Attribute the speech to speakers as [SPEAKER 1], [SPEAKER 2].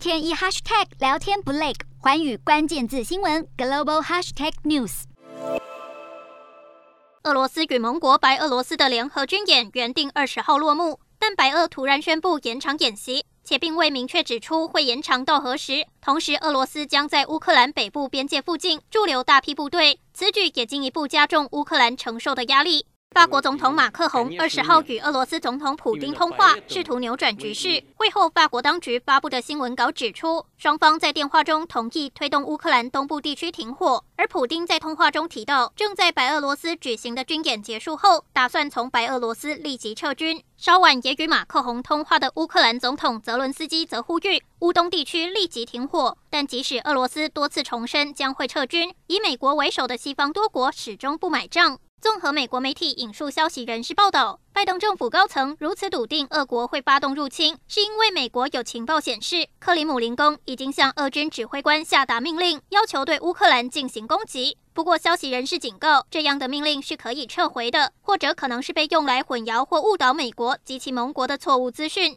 [SPEAKER 1] 天一 hashtag 聊天不累，寰宇关键字新闻 global hashtag news。
[SPEAKER 2] 俄罗斯与盟国白俄罗斯的联合军演原定二十号落幕，但白俄突然宣布延长演习，且并未明确指出会延长到何时。同时，俄罗斯将在乌克兰北部边界附近驻留大批部队，此举也进一步加重乌克兰承受的压力。法国总统马克宏二十号与俄罗斯总统普京通话，试图扭转局势。会后，法国当局发布的新闻稿指出，双方在电话中同意推动乌克兰东部地区停火。而普京在通话中提到，正在白俄罗斯举行的军演结束后，打算从白俄罗斯立即撤军。稍晚也与马克宏通话的乌克兰总统泽伦斯基则呼吁乌东地区立即停火。但即使俄罗斯多次重申将会撤军，以美国为首的西方多国始终不买账。综合美国媒体引述消息人士报道，拜登政府高层如此笃定俄国会发动入侵，是因为美国有情报显示，克里姆林宫已经向俄军指挥官下达命令，要求对乌克兰进行攻击。不过，消息人士警告，这样的命令是可以撤回的，或者可能是被用来混淆或误导美国及其盟国的错误资讯。